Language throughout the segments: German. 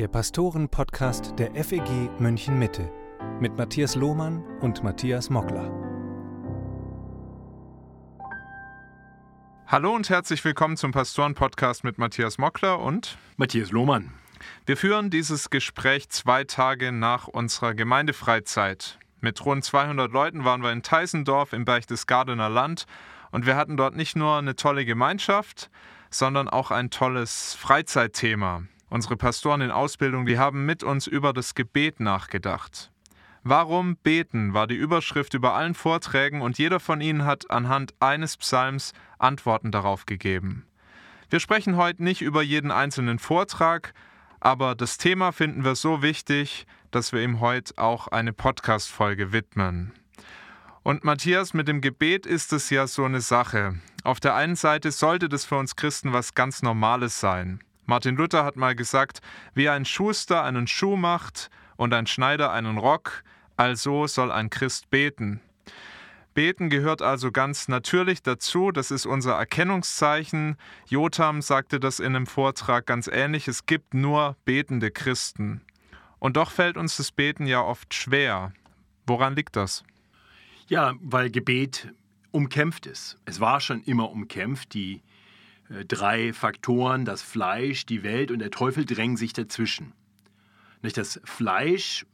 der Pastoren-Podcast der FEG München Mitte mit Matthias Lohmann und Matthias Mockler. Hallo und herzlich willkommen zum Pastoren-Podcast mit Matthias Mockler und Matthias Lohmann. Wir führen dieses Gespräch zwei Tage nach unserer Gemeindefreizeit. Mit rund 200 Leuten waren wir in Teisendorf im Berchtesgadener Land und wir hatten dort nicht nur eine tolle Gemeinschaft, sondern auch ein tolles Freizeitthema. Unsere Pastoren in Ausbildung, die haben mit uns über das Gebet nachgedacht. Warum beten war die Überschrift über allen Vorträgen und jeder von ihnen hat anhand eines Psalms Antworten darauf gegeben. Wir sprechen heute nicht über jeden einzelnen Vortrag, aber das Thema finden wir so wichtig, dass wir ihm heute auch eine Podcast-Folge widmen. Und Matthias, mit dem Gebet ist es ja so eine Sache. Auf der einen Seite sollte das für uns Christen was ganz Normales sein. Martin Luther hat mal gesagt, wie ein Schuster einen Schuh macht und ein Schneider einen Rock, also soll ein Christ beten. Beten gehört also ganz natürlich dazu, das ist unser Erkennungszeichen. Jotam sagte das in einem Vortrag ganz ähnlich, es gibt nur betende Christen. Und doch fällt uns das Beten ja oft schwer. Woran liegt das? Ja, weil Gebet umkämpft ist. Es war schon immer umkämpft. Die drei Faktoren, das Fleisch, die Welt und der Teufel drängen sich dazwischen. Nicht das Fleisch,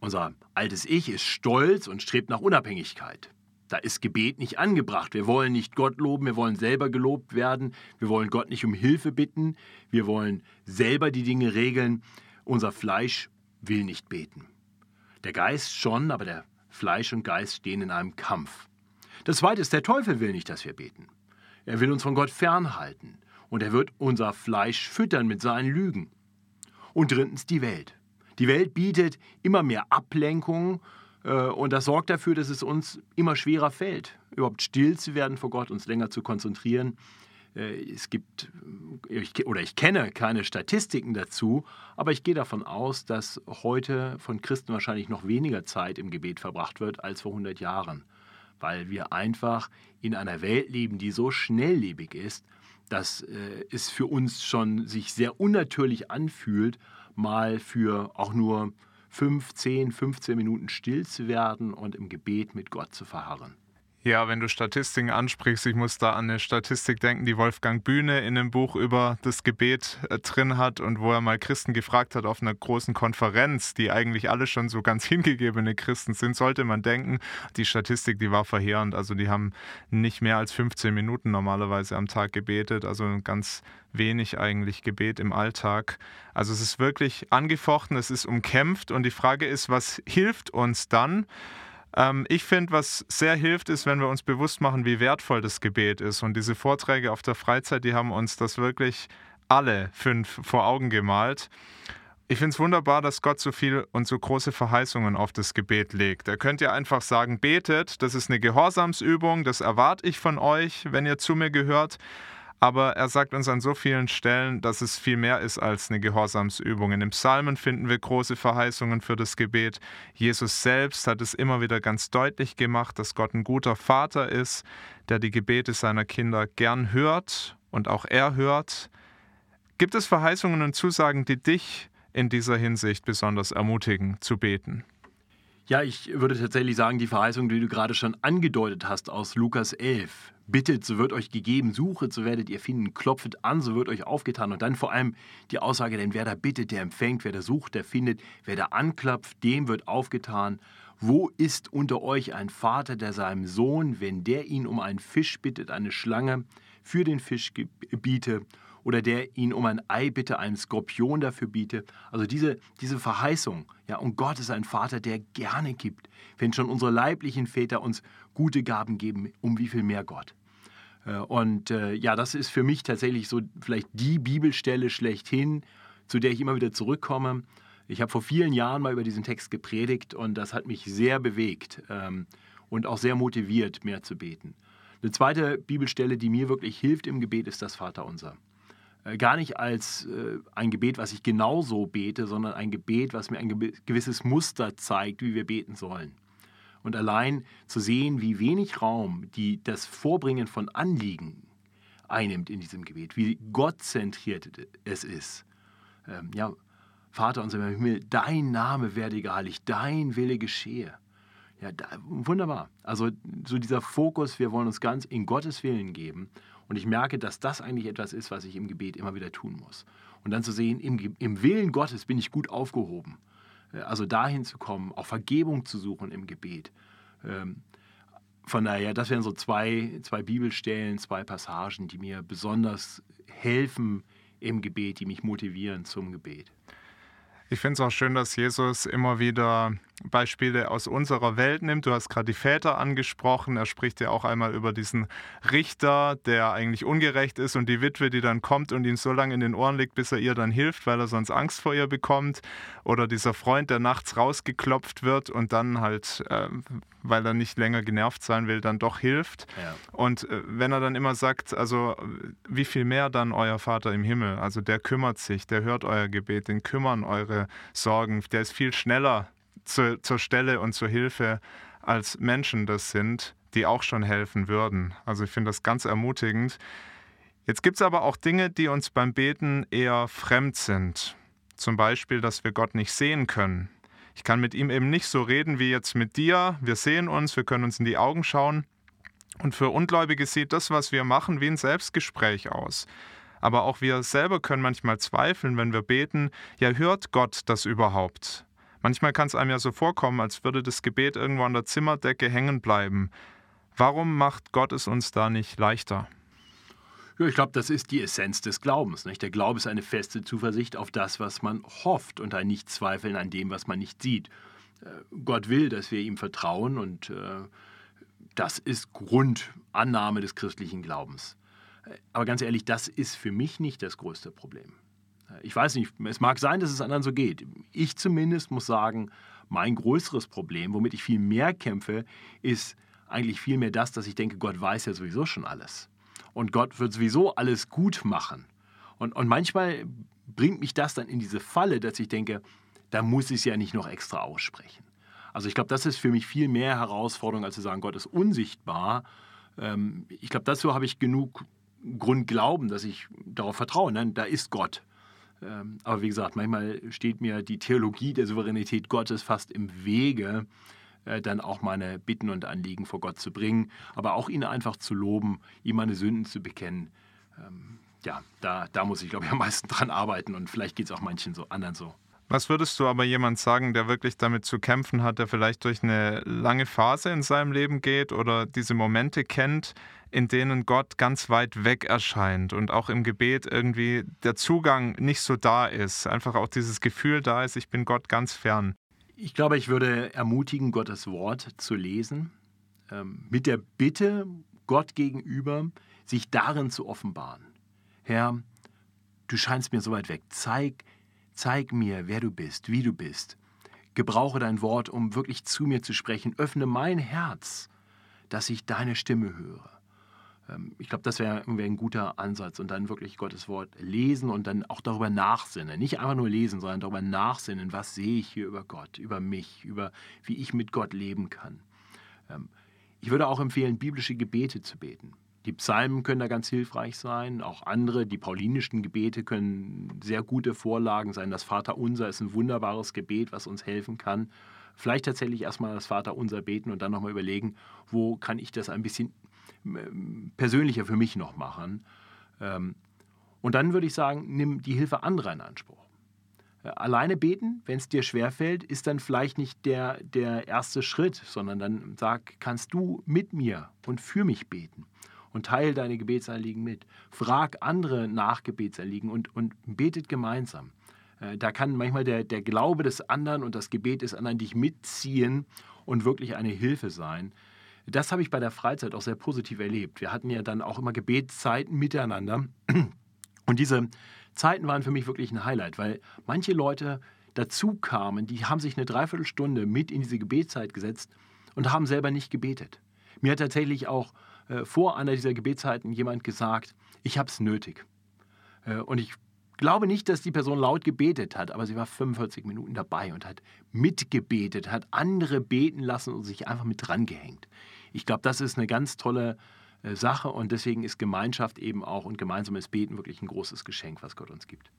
unser altes Ich, ist stolz und strebt nach Unabhängigkeit. Da ist Gebet nicht angebracht. Wir wollen nicht Gott loben, wir wollen selber gelobt werden, wir wollen Gott nicht um Hilfe bitten, wir wollen selber die Dinge regeln. Unser Fleisch will nicht beten. Der Geist schon, aber der Fleisch und Geist stehen in einem Kampf. Das Zweite ist, der Teufel will nicht, dass wir beten. Er will uns von Gott fernhalten und er wird unser Fleisch füttern mit seinen Lügen. Und drittens die Welt. Die Welt bietet immer mehr Ablenkung äh, und das sorgt dafür, dass es uns immer schwerer fällt, überhaupt still zu werden vor Gott, uns länger zu konzentrieren. Äh, es gibt, äh, oder ich kenne keine Statistiken dazu, aber ich gehe davon aus, dass heute von Christen wahrscheinlich noch weniger Zeit im Gebet verbracht wird als vor 100 Jahren, weil wir einfach in einer Welt leben, die so schnelllebig ist, dass es für uns schon sich sehr unnatürlich anfühlt, mal für auch nur 5, 10, 15 Minuten still zu werden und im Gebet mit Gott zu verharren. Ja, wenn du Statistiken ansprichst, ich muss da an eine Statistik denken, die Wolfgang Bühne in einem Buch über das Gebet äh, drin hat und wo er mal Christen gefragt hat auf einer großen Konferenz, die eigentlich alle schon so ganz hingegebene Christen sind, sollte man denken, die Statistik, die war verheerend. Also die haben nicht mehr als 15 Minuten normalerweise am Tag gebetet, also ganz wenig eigentlich Gebet im Alltag. Also es ist wirklich angefochten, es ist umkämpft und die Frage ist, was hilft uns dann? Ähm, ich finde, was sehr hilft, ist, wenn wir uns bewusst machen, wie wertvoll das Gebet ist. Und diese Vorträge auf der Freizeit, die haben uns das wirklich alle fünf vor Augen gemalt. Ich finde es wunderbar, dass Gott so viel und so große Verheißungen auf das Gebet legt. Er könnte ja einfach sagen, betet, das ist eine Gehorsamsübung, das erwarte ich von euch, wenn ihr zu mir gehört. Aber er sagt uns an so vielen Stellen, dass es viel mehr ist als eine Gehorsamsübung. In den Psalmen finden wir große Verheißungen für das Gebet. Jesus selbst hat es immer wieder ganz deutlich gemacht, dass Gott ein guter Vater ist, der die Gebete seiner Kinder gern hört und auch er hört. Gibt es Verheißungen und Zusagen, die dich in dieser Hinsicht besonders ermutigen, zu beten? Ja, ich würde tatsächlich sagen, die Verheißung, die du gerade schon angedeutet hast aus Lukas 11. Bittet, so wird euch gegeben, suchet, so werdet ihr finden, klopfet an, so wird euch aufgetan. Und dann vor allem die Aussage, denn wer da bittet, der empfängt, wer da sucht, der findet, wer da anklopft, dem wird aufgetan. Wo ist unter euch ein Vater, der seinem Sohn, wenn der ihn um einen Fisch bittet, eine Schlange für den Fisch biete oder der ihn um ein Ei bitte, einen Skorpion dafür biete. Also diese, diese Verheißung, ja, und Gott ist ein Vater, der gerne gibt. Wenn schon unsere leiblichen Väter uns gute Gaben geben, um wie viel mehr Gott. Äh, und äh, ja, das ist für mich tatsächlich so vielleicht die Bibelstelle schlechthin, zu der ich immer wieder zurückkomme. Ich habe vor vielen Jahren mal über diesen Text gepredigt und das hat mich sehr bewegt ähm, und auch sehr motiviert, mehr zu beten. Eine zweite Bibelstelle, die mir wirklich hilft im Gebet, ist das Vaterunser. Äh, gar nicht als äh, ein Gebet, was ich genauso bete, sondern ein Gebet, was mir ein gewisses Muster zeigt, wie wir beten sollen. Und allein zu sehen, wie wenig Raum die, das Vorbringen von Anliegen einnimmt in diesem Gebet, wie gottzentriert es ist. Ähm, ja, Vater unser im Himmel, dein Name werde geheiligt, dein Wille geschehe. Ja, da, wunderbar. Also so dieser Fokus, wir wollen uns ganz in Gottes Willen geben. Und ich merke, dass das eigentlich etwas ist, was ich im Gebet immer wieder tun muss. Und dann zu sehen, im, im Willen Gottes bin ich gut aufgehoben. Äh, also dahin zu kommen, auch Vergebung zu suchen im Gebet. Ähm, von daher, das wären so zwei, zwei Bibelstellen, zwei Passagen, die mir besonders helfen im Gebet, die mich motivieren zum Gebet. Ich finde es auch schön, dass Jesus immer wieder Beispiele aus unserer Welt nimmt. Du hast gerade die Väter angesprochen. Er spricht ja auch einmal über diesen Richter, der eigentlich ungerecht ist und die Witwe, die dann kommt und ihn so lange in den Ohren legt, bis er ihr dann hilft, weil er sonst Angst vor ihr bekommt. Oder dieser Freund, der nachts rausgeklopft wird und dann halt, äh, weil er nicht länger genervt sein will, dann doch hilft. Ja. Und äh, wenn er dann immer sagt, also wie viel mehr dann euer Vater im Himmel, also der kümmert sich, der hört euer Gebet, den kümmern eure Sorgen, der ist viel schneller zu, zur Stelle und zur Hilfe als Menschen das sind, die auch schon helfen würden. Also ich finde das ganz ermutigend. Jetzt gibt es aber auch Dinge, die uns beim Beten eher fremd sind. Zum Beispiel, dass wir Gott nicht sehen können. Ich kann mit ihm eben nicht so reden wie jetzt mit dir. Wir sehen uns, wir können uns in die Augen schauen. Und für Ungläubige sieht das, was wir machen, wie ein Selbstgespräch aus. Aber auch wir selber können manchmal zweifeln, wenn wir beten, ja hört Gott das überhaupt? Manchmal kann es einem ja so vorkommen, als würde das Gebet irgendwo an der Zimmerdecke hängen bleiben. Warum macht Gott es uns da nicht leichter? Ja, ich glaube, das ist die Essenz des Glaubens. Nicht? Der Glaube ist eine feste Zuversicht auf das, was man hofft und ein Nicht-Zweifeln an dem, was man nicht sieht. Äh, Gott will, dass wir ihm vertrauen und äh, das ist Grundannahme des christlichen Glaubens. Äh, aber ganz ehrlich, das ist für mich nicht das größte Problem. Ich weiß nicht, es mag sein, dass es anderen so geht. Ich zumindest muss sagen, mein größeres Problem, womit ich viel mehr kämpfe, ist eigentlich viel mehr das, dass ich denke, Gott weiß ja sowieso schon alles. Und Gott wird sowieso alles gut machen. Und, und manchmal bringt mich das dann in diese Falle, dass ich denke, da muss ich es ja nicht noch extra aussprechen. Also ich glaube, das ist für mich viel mehr Herausforderung, als zu sagen, Gott ist unsichtbar. Ähm, ich glaube, dazu habe ich genug Grund glauben, dass ich darauf vertraue. Nein, da ist Gott. Ähm, aber wie gesagt, manchmal steht mir die Theologie der Souveränität Gottes fast im Wege, äh, dann auch meine Bitten und Anliegen vor Gott zu bringen, aber auch ihn einfach zu loben, ihm meine Sünden zu bekennen. Ähm, ja, da, da muss ich, glaube ich, am meisten dran arbeiten und vielleicht geht es auch manchen so anderen so. Was würdest du aber jemand sagen, der wirklich damit zu kämpfen hat, der vielleicht durch eine lange Phase in seinem Leben geht oder diese Momente kennt, in denen Gott ganz weit weg erscheint und auch im Gebet irgendwie der Zugang nicht so da ist, einfach auch dieses Gefühl da ist, ich bin Gott ganz fern. Ich glaube, ich würde ermutigen, Gottes Wort zu lesen, ähm, mit der Bitte Gott gegenüber, sich darin zu offenbaren. Herr, du scheinst mir so weit weg. Zeig, zeig mir, wer du bist, wie du bist. Gebrauche dein Wort, um wirklich zu mir zu sprechen. Öffne mein Herz, dass ich deine Stimme höre. Ähm, ich glaube, das wäre wär ein guter Ansatz und dann wirklich Gottes Wort lesen und dann auch darüber nachsinnen. Nicht einfach nur lesen, sondern darüber nachsinnen, was sehe ich hier über Gott, über mich, über wie ich mit Gott leben kann. Ähm, ich würde auch empfehlen, biblische Gebete zu beten. Die Psalmen können da ganz hilfreich sein, auch andere, die paulinischen Gebete können sehr gute Vorlagen sein. Das Vaterunser ist ein wunderbares Gebet, was uns helfen kann. Vielleicht tatsächlich erstmal das Vaterunser beten und dann nochmal überlegen, wo kann ich das ein bisschen persönlicher für mich noch machen. Ähm, und dann würde ich sagen, nimm die Hilfe anderer in Anspruch. Äh, alleine beten, wenn es dir schwerfällt, ist dann vielleicht nicht der, der erste Schritt, sondern dann sag, kannst du mit mir und für mich beten und teile deine Gebetsanliegen mit. Frag andere nach Gebetsanliegen und, und betet gemeinsam. Äh, da kann manchmal der, der Glaube des anderen und das Gebet des anderen dich mitziehen und wirklich eine Hilfe sein. Das habe ich bei der Freizeit auch sehr positiv erlebt. Wir hatten ja dann auch immer Gebetszeiten miteinander. Und diese Zeiten waren für mich wirklich ein Highlight, weil manche Leute dazu kamen, die haben sich eine Dreiviertelstunde mit in diese Gebetszeit gesetzt und haben selber nicht gebetet. Mir hat tatsächlich auch äh, vor einer dieser Gebetszeiten jemand gesagt, ich habe es nötig. Äh, und ich glaube nicht, dass die Person laut gebetet hat, aber sie war 45 Minuten dabei und hat mitgebetet, hat andere beten lassen und sich einfach mit dran gehängt. Ich glaube, das ist eine ganz tolle äh, Sache und deswegen ist Gemeinschaft eben auch und gemeinsames Beten wirklich ein großes Geschenk, was Gott uns gibt.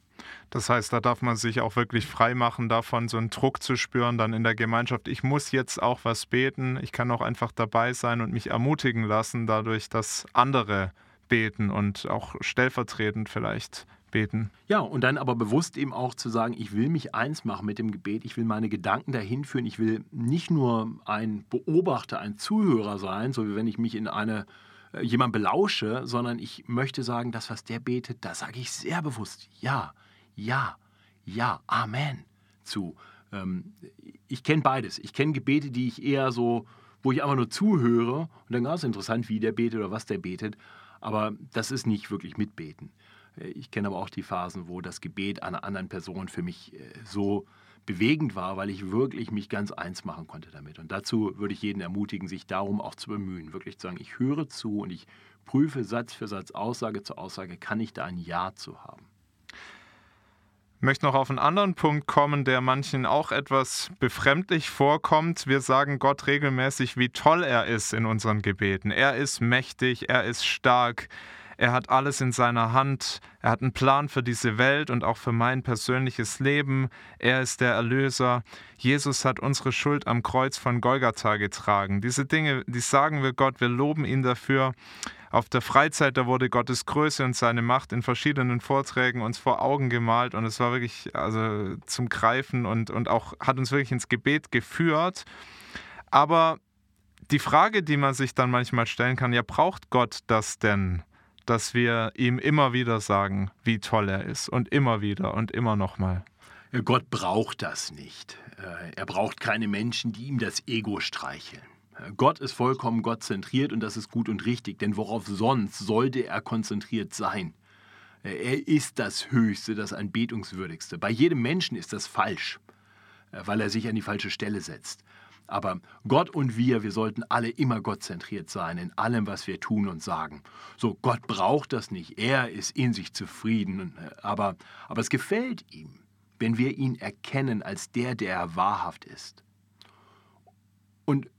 Das heißt, da darf man sich auch wirklich frei machen davon, so einen Druck zu spüren dann in der Gemeinschaft. Ich muss jetzt auch was beten. Ich kann auch einfach dabei sein und mich ermutigen lassen, dadurch, dass andere beten und auch stellvertretend vielleicht beten. Ja, und dann aber bewusst eben auch zu sagen, ich will mich eins machen mit dem Gebet, ich will meine Gedanken dahin führen, ich will nicht nur ein Beobachter, ein Zuhörer sein, so wie wenn ich mich in eine äh, jemand belausche, sondern ich möchte sagen, das, was der betet, da sage ich sehr bewusst Ja, Ja, Ja, Amen zu. Ähm, ich kenne beides. Ich kenne Gebete, die ich eher so, wo ich einfach nur zuhöre und dann ganz interessant, wie der betet oder was der betet. Aber das ist nicht wirklich mitbeten. Äh, ich kenne aber auch die Phasen, wo das Gebet einer anderen Person für mich äh, so bewegend war, weil ich wirklich mich ganz eins machen konnte damit. Und dazu würde ich jeden ermutigen, sich darum auch zu bemühen, wirklich zu sagen, ich höre zu und ich prüfe Satz für Satz, Aussage zu Aussage, kann ich da ein Ja zu haben. Möchte noch auf einen anderen Punkt kommen, der manchen auch etwas befremdlich vorkommt. Wir sagen Gott regelmäßig, wie toll er ist in unseren Gebeten. Er ist mächtig, er ist stark, er hat alles in seiner Hand. Er hat einen Plan für diese Welt und auch für mein persönliches Leben. Er ist der Erlöser. Jesus hat unsere Schuld am Kreuz von Golgatha getragen. Diese Dinge, die sagen wir Gott, wir loben ihn dafür. Auf der Freizeit, da wurde Gottes Größe und seine Macht in verschiedenen Vorträgen uns vor Augen gemalt und es war wirklich also zum Greifen und, und auch hat uns wirklich ins Gebet geführt. Aber die Frage, die man sich dann manchmal stellen kann, ja, braucht Gott das denn? dass wir ihm immer wieder sagen, wie toll er ist und immer wieder und immer nochmal. Gott braucht das nicht. Äh, er braucht keine Menschen, die ihm das Ego streicheln. Gott ist vollkommen gottzentriert und das ist gut und richtig, denn worauf sonst sollte er konzentriert sein? Äh, er ist das Höchste, das Anbetungswürdigste. Bei jedem Menschen ist das falsch, äh, weil er sich an die falsche Stelle setzt. Aber Gott und wir, wir sollten alle immer gottzentriert sein in allem, was wir tun und sagen. So, Gott braucht das nicht. Er ist in sich zufrieden. Aber, aber es gefällt ihm, wenn wir ihn erkennen als der, der er wahrhaft ist. Und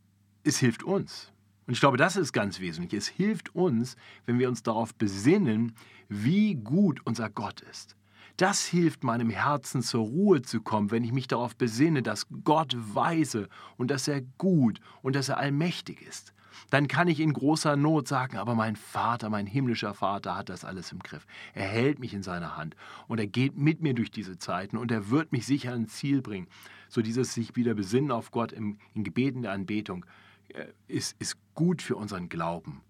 es hilft uns. Und ich glaube, das ist ganz wesentlich. Es hilft uns, wenn wir uns darauf besinnen, wie gut unser Gott ist. Das hilft meinem Herzen zur Ruhe zu kommen, wenn ich mich darauf besinne, dass Gott weise und dass er gut und dass er allmächtig ist. Dann kann ich in großer Not sagen, aber mein Vater, mein himmlischer Vater hat das alles im Griff. Er hält mich in seiner Hand und er geht mit mir durch diese Zeiten und er wird mich sicher ans Ziel bringen. So dieses sich wieder besinnen auf Gott im, in Gebeten der Anbetung ist, ist gut für unseren Glauben.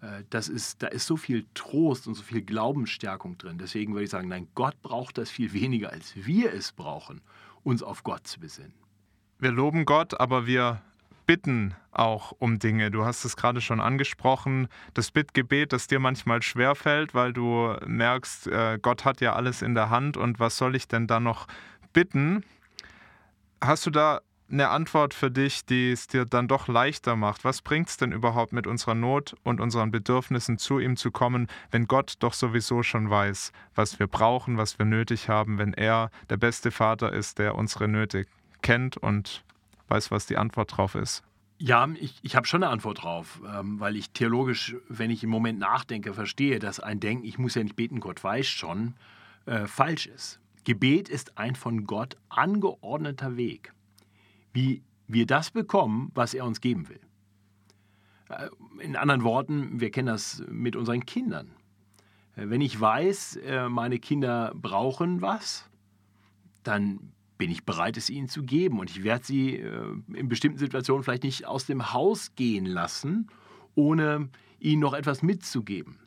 Äh, das ist, da ist so viel Trost und so viel Glaubensstärkung drin. Deswegen würde ich sagen, nein, Gott braucht das viel weniger, als wir es brauchen, uns auf Gott zu besinnen. Wir loben Gott, aber wir bitten auch um Dinge. Du hast es gerade schon angesprochen, das Bittgebet, das dir manchmal schwerfällt, weil du merkst, äh, Gott hat ja alles in der Hand und was soll ich denn da noch bitten? Hast du da eine Antwort für dich, die es dir dann doch leichter macht. Was bringt es denn überhaupt mit unserer Not und unseren Bedürfnissen zu ihm zu kommen, wenn Gott doch sowieso schon weiß, was wir brauchen, was wir nötig haben, wenn er der beste Vater ist, der unsere Nöte kennt und weiß, was die Antwort drauf ist? Ja, ich, ich habe schon eine Antwort drauf, ähm, weil ich theologisch, wenn ich im Moment nachdenke, verstehe, dass ein Denken, ich muss ja nicht beten, Gott weiß schon, äh, falsch ist. Gebet ist ein von Gott angeordneter Weg wie wir das bekommen, was er uns geben will. Äh, in anderen Worten, wir kennen das mit unseren Kindern. Äh, wenn ich weiß, äh, meine Kinder brauchen was, dann bin ich bereit, es ihnen zu geben. Und ich werde sie in bestimmten Situationen vielleicht nicht aus dem Haus gehen lassen, ohne ihnen noch etwas mitzugeben.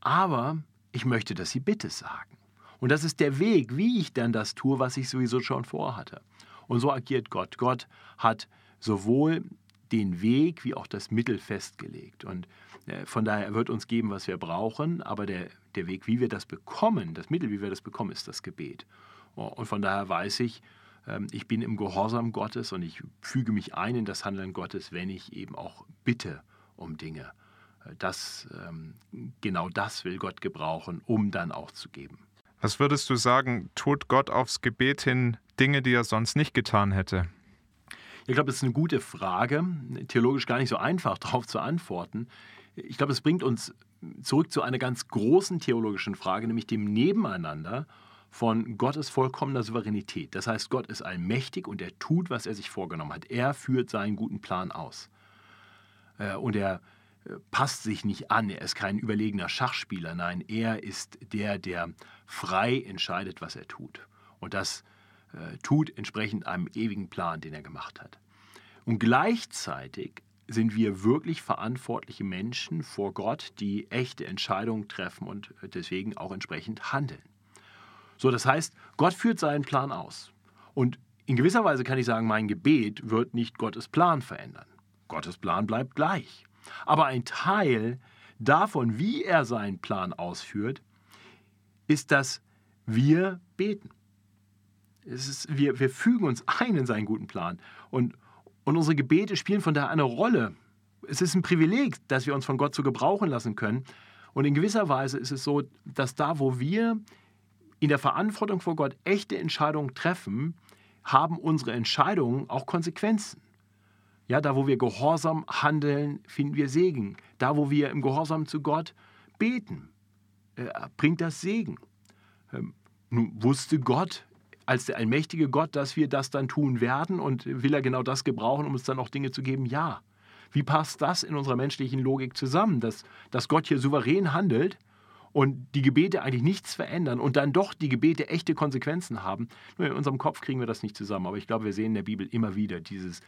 Aber ich möchte, dass sie Bitte sagen. Und das ist der Weg, wie ich dann das tue, was ich sowieso schon vorhatte. Und so agiert Gott. Gott hat sowohl den Weg wie auch das Mittel festgelegt. Und äh, von daher wird uns geben, was wir brauchen, aber der, der Weg, wie wir das bekommen, das Mittel, wie wir das bekommen, ist das Gebet. Und von daher weiß ich, ähm, ich bin im Gehorsam Gottes und ich füge mich ein in das Handeln Gottes, wenn ich eben auch bitte um Dinge. Äh, das, ähm, genau das will Gott gebrauchen, um dann auch zu geben. Was würdest du sagen, tut Gott aufs Gebet hin Dinge, die er sonst nicht getan hätte? Ich glaube, das ist eine gute Frage, theologisch gar nicht so einfach darauf zu antworten. ich glaube, es bringt uns zurück zu einer ganz großen theologischen Frage, nämlich dem Nebeneinander von Gottes vollkommener Souveränität. Das heißt, Gott ist allmächtig und er tut, was er sich vorgenommen hat. Er führt seinen guten Plan aus. Äh, und er passt sich nicht an, er ist kein überlegener Schachspieler, nein, er ist der, der frei entscheidet, was er tut. Und das äh, tut entsprechend einem ewigen Plan, den er gemacht hat. Und gleichzeitig sind wir wirklich verantwortliche Menschen vor Gott, die echte Entscheidungen treffen und deswegen auch entsprechend handeln. So, das heißt, Gott führt seinen Plan aus. Und in gewisser Weise kann ich sagen, mein Gebet wird nicht Gottes Plan verändern. Gottes Plan bleibt gleich. Aber ein Teil davon, wie er seinen Plan ausführt, ist, dass wir beten. Ist, wir, wir fügen uns ein in seinen guten Plan. Und, und unsere Gebete spielen von daher eine Rolle. Es ist ein Privileg, dass wir uns von Gott so gebrauchen lassen können. Und in gewisser Weise ist es so, dass da, wo wir in der Verantwortung vor Gott echte Entscheidungen treffen, haben unsere Entscheidungen auch Konsequenzen. Ja, da wo wir gehorsam handeln, finden wir Segen. Da wo wir im Gehorsam zu Gott beten, äh, bringt das Segen. Ähm, nun wusste Gott als der allmächtige Gott, dass wir das dann tun werden und will er genau das gebrauchen, um uns dann auch Dinge zu geben? Ja. Wie passt das in unserer menschlichen Logik zusammen, dass, dass Gott hier souverän handelt und die Gebete eigentlich nichts verändern und dann doch die Gebete echte Konsequenzen haben? Nur in unserem Kopf kriegen wir das nicht zusammen, aber ich glaube, wir sehen in der Bibel immer wieder dieses,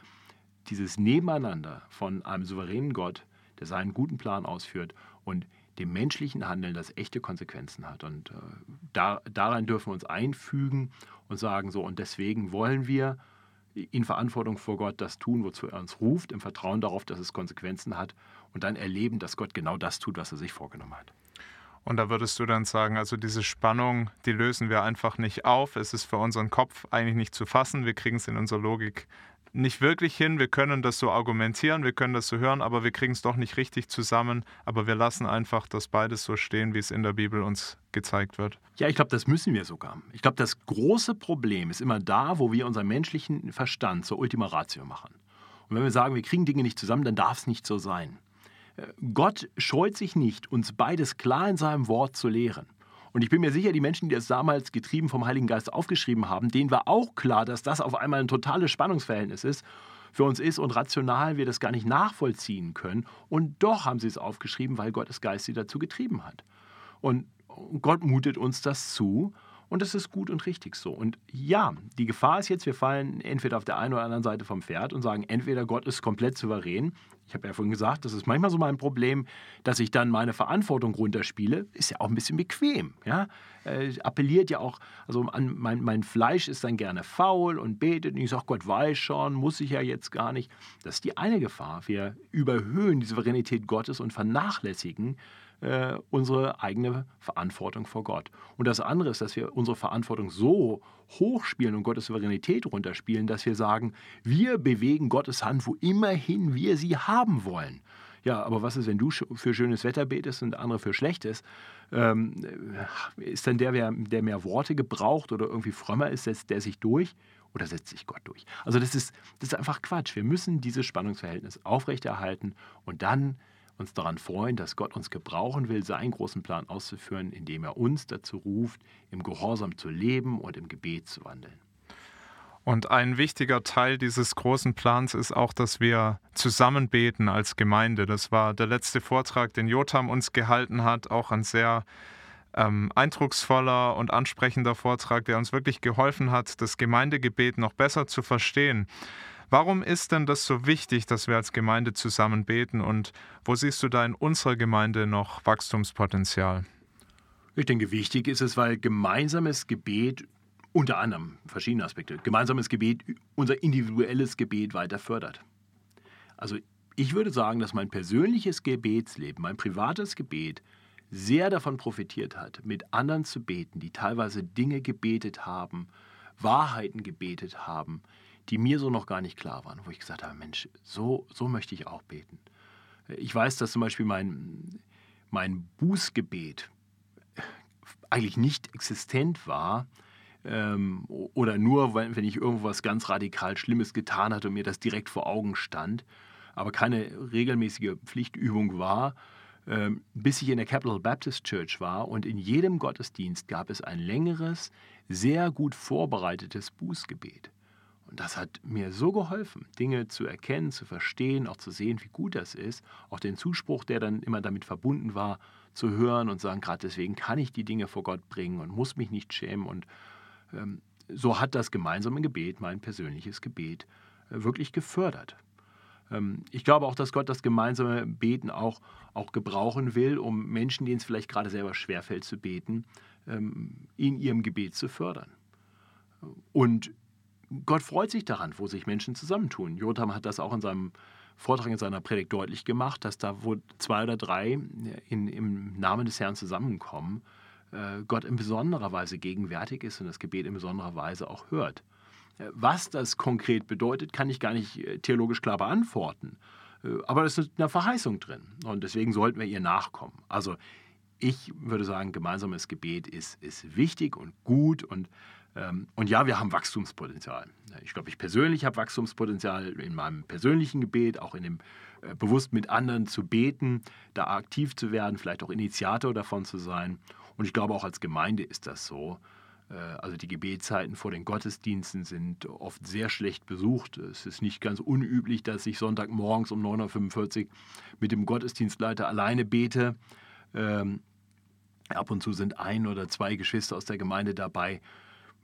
dieses Nebeneinander von einem souveränen Gott, der seinen guten Plan ausführt und dem menschlichen Handeln, das echte Konsequenzen hat. Und äh, da, daran dürfen wir uns einfügen und sagen so, und deswegen wollen wir in Verantwortung vor Gott das tun, wozu er uns ruft, im Vertrauen darauf, dass es Konsequenzen hat und dann erleben, dass Gott genau das tut, was er sich vorgenommen hat. Und da würdest du dann sagen, also diese Spannung, die lösen wir einfach nicht auf. Es ist für unseren Kopf eigentlich nicht zu fassen. Wir kriegen es in unserer Logik nicht wirklich hin. Wir können das so argumentieren, wir können das so hören, aber wir kriegen es doch nicht richtig zusammen. Aber wir lassen einfach das beides so stehen, wie es in der Bibel uns gezeigt wird. Ja, ich glaube, das müssen wir sogar. Ich glaube, das große Problem ist immer da, wo wir unseren menschlichen Verstand zur Ultima Ratio machen. Und wenn wir sagen, wir kriegen Dinge nicht zusammen, dann darf es nicht so sein. Äh, Gott scheut sich nicht, uns beides klar in seinem Wort zu lehren. Und ich bin mir sicher, die Menschen, die es damals getrieben vom Heiligen Geist aufgeschrieben haben, denen war auch klar, dass das auf einmal ein totales Spannungsverhältnis ist, für uns ist und rational wir das gar nicht nachvollziehen können. Und doch haben sie es aufgeschrieben, weil Gottes Geist sie dazu getrieben hat. Und Gott mutet uns das zu und das ist gut und richtig so. Und ja, die Gefahr ist jetzt, wir fallen entweder auf der einen oder anderen Seite vom Pferd und sagen, entweder Gott ist komplett souverän. Ich habe ja vorhin gesagt, das ist manchmal so mein Problem, dass ich dann meine Verantwortung runterspiele. Ist ja auch ein bisschen bequem. Ja? Äh, appelliert ja auch, also an mein, mein Fleisch ist dann gerne faul und betet. Und ich sage, Gott weiß schon, muss ich ja jetzt gar nicht. Das ist die eine Gefahr. Wir überhöhen die Souveränität Gottes und vernachlässigen äh, unsere eigene Verantwortung vor Gott. Und das andere ist, dass wir unsere Verantwortung so hochspielen und Gottes Souveränität runterspielen, dass wir sagen, wir bewegen Gottes Hand, wo immerhin wir sie haben wollen. Ja, aber was ist, wenn du für schönes Wetter betest und andere für schlechtes? Ähm, ist dann der, der mehr Worte gebraucht oder irgendwie frömmer ist, setzt der sich durch oder setzt sich Gott durch? Also das ist, das ist einfach Quatsch. Wir müssen dieses Spannungsverhältnis aufrechterhalten und dann uns daran freuen, dass Gott uns gebrauchen will, seinen großen Plan auszuführen, indem er uns dazu ruft, im Gehorsam zu leben und im Gebet zu wandeln. Und ein wichtiger Teil dieses großen Plans ist auch, dass wir zusammen beten als Gemeinde. Das war der letzte Vortrag, den Jotam uns gehalten hat, auch ein sehr ähm, eindrucksvoller und ansprechender Vortrag, der uns wirklich geholfen hat, das Gemeindegebet noch besser zu verstehen. Warum ist denn das so wichtig, dass wir als Gemeinde zusammen beten und wo siehst du da in unserer Gemeinde noch Wachstumspotenzial? Ich denke, wichtig ist es, weil gemeinsames Gebet unter anderem verschiedene Aspekte, gemeinsames Gebet unser individuelles Gebet weiter fördert. Also ich würde sagen, dass mein persönliches Gebetsleben, mein privates Gebet sehr davon profitiert hat, mit anderen zu beten, die teilweise Dinge gebetet haben, Wahrheiten gebetet haben, die mir so noch gar nicht klar waren, wo ich gesagt habe, Mensch, so, so möchte ich auch beten. Ich weiß, dass zum Beispiel mein, mein Bußgebet eigentlich nicht existent war ähm, oder nur, wenn, ich irgendwas ganz radikal Schlimmes getan hatte und mir das direkt vor Augen stand, aber keine regelmäßige Pflichtübung war, ähm, bis ich in der Capital Baptist Church war und in jedem Gottesdienst gab es ein längeres, sehr gut vorbereitetes Bußgebet. Und das hat mir so geholfen, Dinge zu erkennen, zu verstehen, auch zu sehen, wie gut das ist, auch den Zuspruch, der dann immer damit verbunden war, zu hören und sagen, gerade deswegen kann ich die Dinge vor Gott bringen und muss mich nicht schämen. Und ähm, so hat das gemeinsame Gebet, mein persönliches Gebet, äh, wirklich gefördert. Ähm, ich glaube auch, dass Gott das gemeinsame Beten auch, auch gebrauchen will, um Menschen, denen es vielleicht gerade selber schwerfällt zu beten, ähm, in ihrem Gebet zu fördern. Und Gott freut sich daran, wo sich Menschen zusammentun. Jotham hat das auch in seinem Vortrag, in seiner Predigt deutlich gemacht, dass da, wo zwei oder drei in, im Namen des Herrn zusammenkommen, äh, Gott in besonderer Weise gegenwärtig ist und das Gebet in besonderer Weise auch hört. Was das konkret bedeutet, kann ich gar nicht äh, theologisch klar beantworten. Äh, aber es ist eine Verheißung drin und deswegen sollten wir ihr nachkommen. Also ich würde sagen, gemeinsames Gebet ist, ist wichtig und gut und, und ja, wir haben Wachstumspotenzial. Ich glaube, ich persönlich habe Wachstumspotenzial in meinem persönlichen Gebet, auch in dem äh, bewusst mit anderen zu beten, da aktiv zu werden, vielleicht auch Initiator davon zu sein. Und ich glaube, auch als Gemeinde ist das so. Äh, also die Gebetszeiten vor den Gottesdiensten sind oft sehr schlecht besucht. Es ist nicht ganz unüblich, dass ich Sonntagmorgens um 9.45 Uhr mit dem Gottesdienstleiter alleine bete. Ähm, ab und zu sind ein oder zwei Geschwister aus der Gemeinde dabei.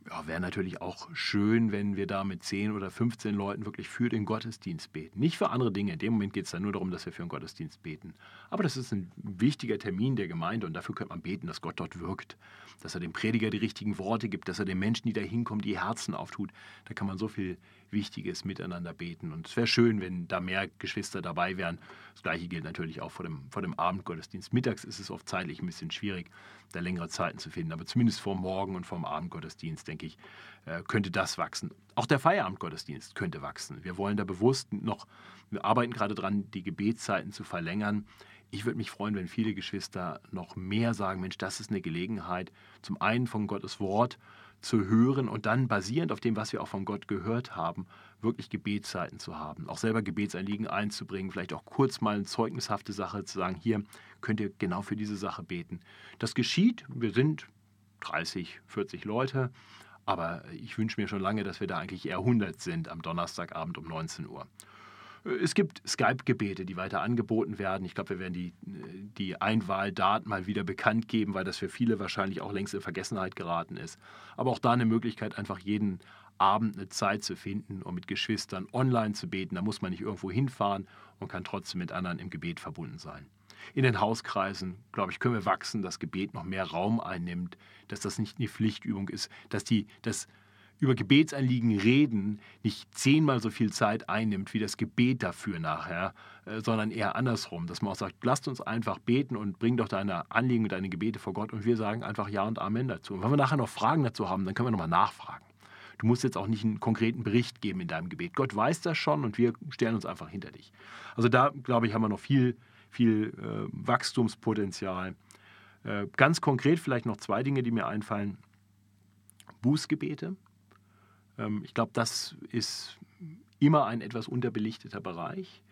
Ja, wäre natürlich auch schön, wenn wir da mit 10 oder 15 Leuten wirklich für den Gottesdienst beten. Nicht für andere Dinge. In dem Moment geht es dann nur darum, dass wir für den Gottesdienst beten. Aber das ist ein wichtiger Termin der Gemeinde und dafür könnte man beten, dass Gott dort wirkt. Dass er dem Prediger die richtigen Worte gibt, dass er den Menschen, die da hinkommen, die Herzen auftut. Da kann man so viel Wichtiges miteinander beten. Und es wäre schön, wenn da mehr Geschwister dabei wären. Das Gleiche gilt natürlich auch vor dem, vor dem Abendgottesdienst. Mittags ist es oft zeitlich ein bisschen schwierig, da längere Zeiten zu finden. Aber zumindest vor Morgen und vor dem Abendgottesdienst, denke ich, äh, könnte das wachsen. Auch der Feierabendgottesdienst könnte wachsen. Wir wollen da bewusst noch, wir arbeiten gerade dran, die Gebetszeiten zu verlängern. Ich würde mich freuen, wenn viele Geschwister noch mehr sagen, Mensch, das ist eine Gelegenheit, zum einen von Gottes Wort zu hören und dann basierend auf dem, was wir auch von Gott gehört haben, wirklich Gebetszeiten zu haben, auch selber Gebetsanliegen einzubringen, vielleicht auch kurz mal eine zeugnishafte Sache zu sagen, hier könnt ihr genau für diese Sache beten. Das geschieht, wir sind 30, 40 Leute, aber ich wünsche mir schon lange, dass wir da eigentlich eher 100 sind am Donnerstagabend um 19 Uhr. Es gibt Skype-Gebete, die weiter angeboten werden. Ich glaube, wir werden die, die Einwahldaten mal wieder bekannt geben, weil das für viele wahrscheinlich auch längst in Vergessenheit geraten ist. Aber auch da eine Möglichkeit, einfach jeden Abend eine Zeit zu finden, um mit Geschwistern online zu beten. Da muss man nicht irgendwo hinfahren und kann trotzdem mit anderen im Gebet verbunden sein. In den Hauskreisen, glaube ich, können wir wachsen, dass Gebet noch mehr Raum einnimmt, dass das nicht eine Pflichtübung ist, dass die, das über Gebetsanliegen reden nicht zehnmal so viel Zeit einnimmt wie das Gebet dafür nachher, äh, sondern eher andersrum, dass man auch sagt, lasst uns einfach beten und bring doch deine Anliegen und deine Gebete vor Gott und wir sagen einfach Ja und Amen dazu. Und wenn wir nachher noch Fragen dazu haben, dann können wir nochmal nachfragen. Du musst jetzt auch nicht einen konkreten Bericht geben in deinem Gebet. Gott weiß das schon und wir stellen uns einfach hinter dich. Also da, glaube ich, haben wir noch viel, viel äh, Wachstumspotenzial. Äh, ganz konkret vielleicht noch zwei Dinge, die mir einfallen. Bußgebete ich glaube, das ist immer ein etwas unterbelichteter Bereich.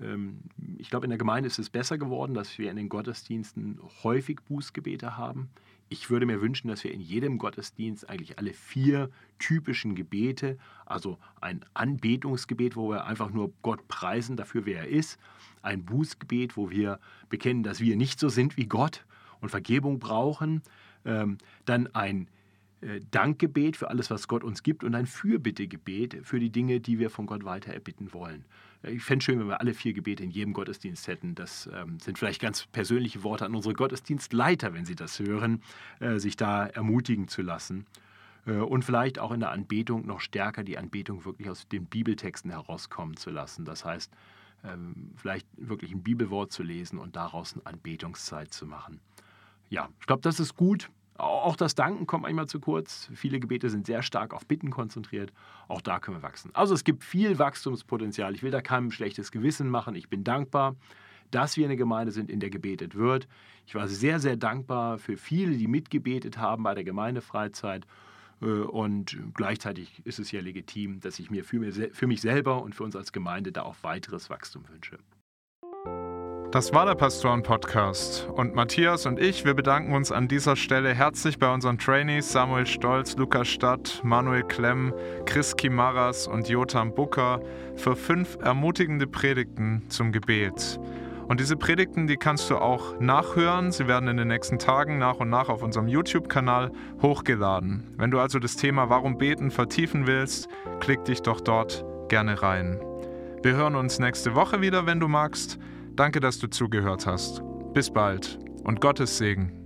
Ähm, ich glaube, in der Gemeinde ist es besser geworden, dass wir in den Gottesdiensten häufig Bußgebete haben. Ich würde mir wünschen, dass wir in jedem Gottesdienst eigentlich alle vier typischen Gebete, also ein Anbetungsgebet, wo wir einfach nur Gott preisen dafür, wer er ist, ein Bußgebet, wo wir bekennen, dass wir nicht so sind wie Gott und Vergebung brauchen, ähm, dann ein äh, Dankgebet für alles, was Gott uns gibt und ein Fürbittegebet für die Dinge, die wir von Gott weiter erbitten wollen. Äh, ich fände es schön, wenn wir alle vier Gebete in jedem Gottesdienst hätten. Das ähm, sind vielleicht ganz persönliche Worte an unsere Gottesdienstleiter, wenn sie das hören, äh, sich da ermutigen zu lassen. Äh, und vielleicht auch in der Anbetung noch stärker die Anbetung wirklich aus den Bibeltexten herauskommen zu lassen. Das heißt, ähm, vielleicht wirklich ein Bibelwort zu lesen und daraus eine Anbetungszeit zu machen. Ja, ich glaube, das ist gut. Auch das Danken kommt manchmal zu kurz. Viele Gebete sind sehr stark auf Bitten konzentriert. Auch da können wir wachsen. Also es gibt viel Wachstumspotenzial. Ich will da keinem schlechtes Gewissen machen. Ich bin dankbar, dass wir eine Gemeinde sind, in der gebetet wird. Ich war sehr, sehr dankbar für viele, die mitgebetet haben bei der Gemeindefreizeit. Äh, und gleichzeitig ist es ja legitim, dass ich mir für mich selber und für uns als Gemeinde da auch weiteres Wachstum wünsche. Das war der Pastoren-Podcast. Und Matthias und ich, wir bedanken uns an dieser Stelle herzlich bei unseren Trainees Samuel Stolz, Lukas Stadt, Manuel Klemm, Chris Kimaras und Jotam Bucker für fünf ermutigende Predigten zum Gebet. Und diese Predigten, die kannst du auch nachhören. Sie werden in den nächsten Tagen nach und nach auf unserem YouTube-Kanal hochgeladen. Wenn du also das Thema Warum beten vertiefen willst, klick dich doch dort gerne rein. Wir hören uns nächste Woche wieder, wenn du magst. Danke, dass du zugehört hast. Bis bald und Gottes Segen.